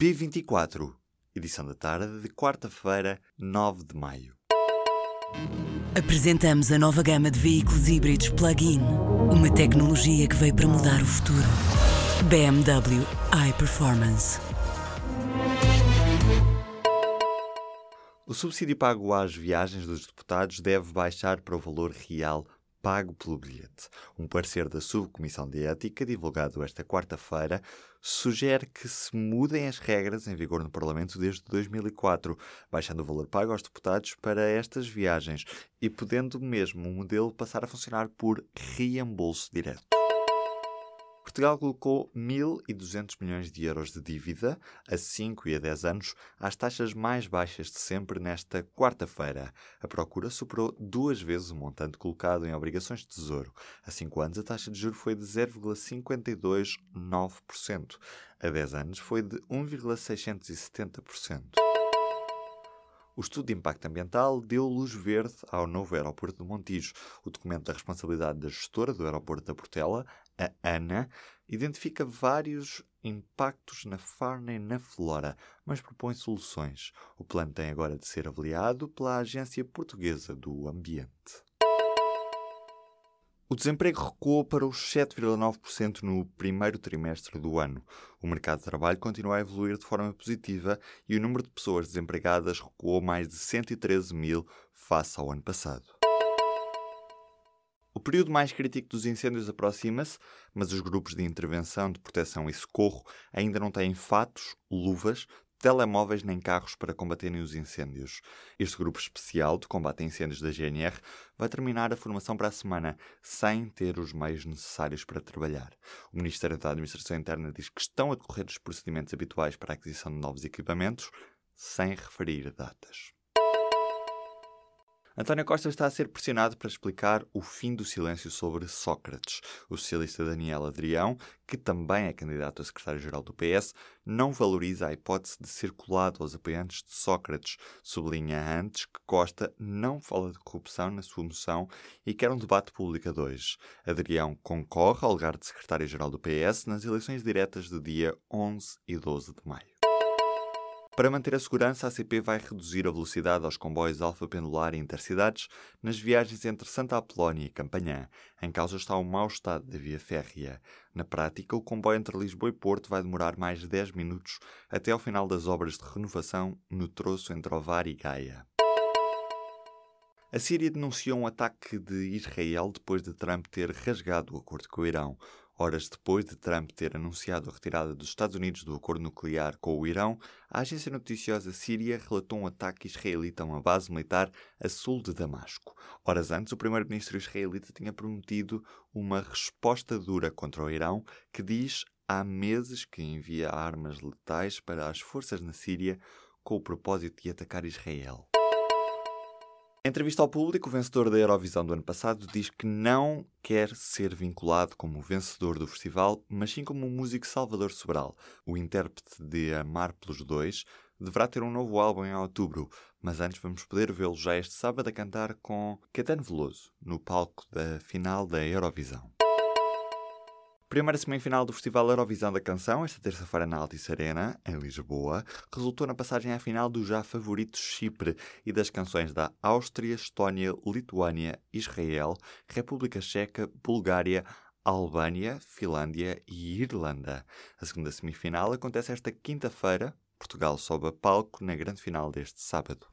P24, edição da tarde de quarta-feira, 9 de maio. Apresentamos a nova gama de veículos híbridos plug-in. Uma tecnologia que veio para mudar o futuro. BMW iPerformance. O subsídio pago às viagens dos deputados deve baixar para o valor real pago pelo bilhete. Um parecer da Subcomissão de Ética, divulgado esta quarta-feira, sugere que se mudem as regras em vigor no Parlamento desde 2004, baixando o valor pago aos deputados para estas viagens e podendo mesmo o modelo passar a funcionar por reembolso direto. Portugal colocou 1.200 milhões de euros de dívida a 5 e a 10 anos às taxas mais baixas de sempre nesta quarta-feira. A procura superou duas vezes o montante colocado em obrigações de tesouro. Há 5 anos a taxa de juros foi de 0,529%. A 10 anos foi de 1,670%. O estudo de impacto ambiental deu luz verde ao novo aeroporto de Montijo. O documento da responsabilidade da gestora do aeroporto da Portela, a ANA, identifica vários impactos na fauna e na flora, mas propõe soluções. O plano tem agora de ser avaliado pela Agência Portuguesa do Ambiente. O desemprego recuou para os 7,9% no primeiro trimestre do ano. O mercado de trabalho continua a evoluir de forma positiva e o número de pessoas desempregadas recuou mais de 113 mil face ao ano passado. O período mais crítico dos incêndios aproxima-se, mas os grupos de intervenção, de proteção e socorro ainda não têm fatos, luvas, telemóveis nem carros para combaterem os incêndios. Este grupo especial de combate a incêndios da GNR vai terminar a formação para a semana sem ter os meios necessários para trabalhar. O Ministério da Administração Interna diz que estão a decorrer os procedimentos habituais para a aquisição de novos equipamentos, sem referir datas. António Costa está a ser pressionado para explicar o fim do silêncio sobre Sócrates. O socialista Daniel Adrião, que também é candidato a secretário-geral do PS, não valoriza a hipótese de ser colado aos apoiantes de Sócrates. Sublinha antes que Costa não fala de corrupção na sua moção e quer um debate público a dois. Adrião concorre ao lugar de secretário-geral do PS nas eleições diretas do dia 11 e 12 de maio. Para manter a segurança, a CP vai reduzir a velocidade aos comboios Alfa Pendular e Intercidades nas viagens entre Santa Apolónia e Campanhã. Em causa está o mau estado da via férrea. Na prática, o comboio entre Lisboa e Porto vai demorar mais de 10 minutos até ao final das obras de renovação no troço entre Ovar e Gaia. A Síria denunciou um ataque de Israel depois de Trump ter rasgado o acordo com o Irão. Horas depois de Trump ter anunciado a retirada dos Estados Unidos do acordo nuclear com o Irão, a agência noticiosa síria relatou um ataque israelita a uma base militar a sul de Damasco. Horas antes, o primeiro-ministro israelita tinha prometido uma resposta dura contra o Irão, que diz há meses que envia armas letais para as forças na Síria com o propósito de atacar Israel. Entrevista ao público, o vencedor da Eurovisão do ano passado diz que não quer ser vinculado como vencedor do festival, mas sim como o músico Salvador Sobral. O intérprete de Amar pelos Dois deverá ter um novo álbum em outubro, mas antes vamos poder vê-lo já este sábado a cantar com Caetano Veloso, no palco da final da Eurovisão. Primeira semifinal do Festival Eurovisão da Canção, esta terça-feira na Altice Arena, em Lisboa, resultou na passagem à final do já favorito Chipre e das canções da Áustria, Estónia, Lituânia, Israel, República Checa, Bulgária, Albânia, Finlândia e Irlanda. A segunda semifinal acontece esta quinta-feira. Portugal sobe a palco na grande final deste sábado.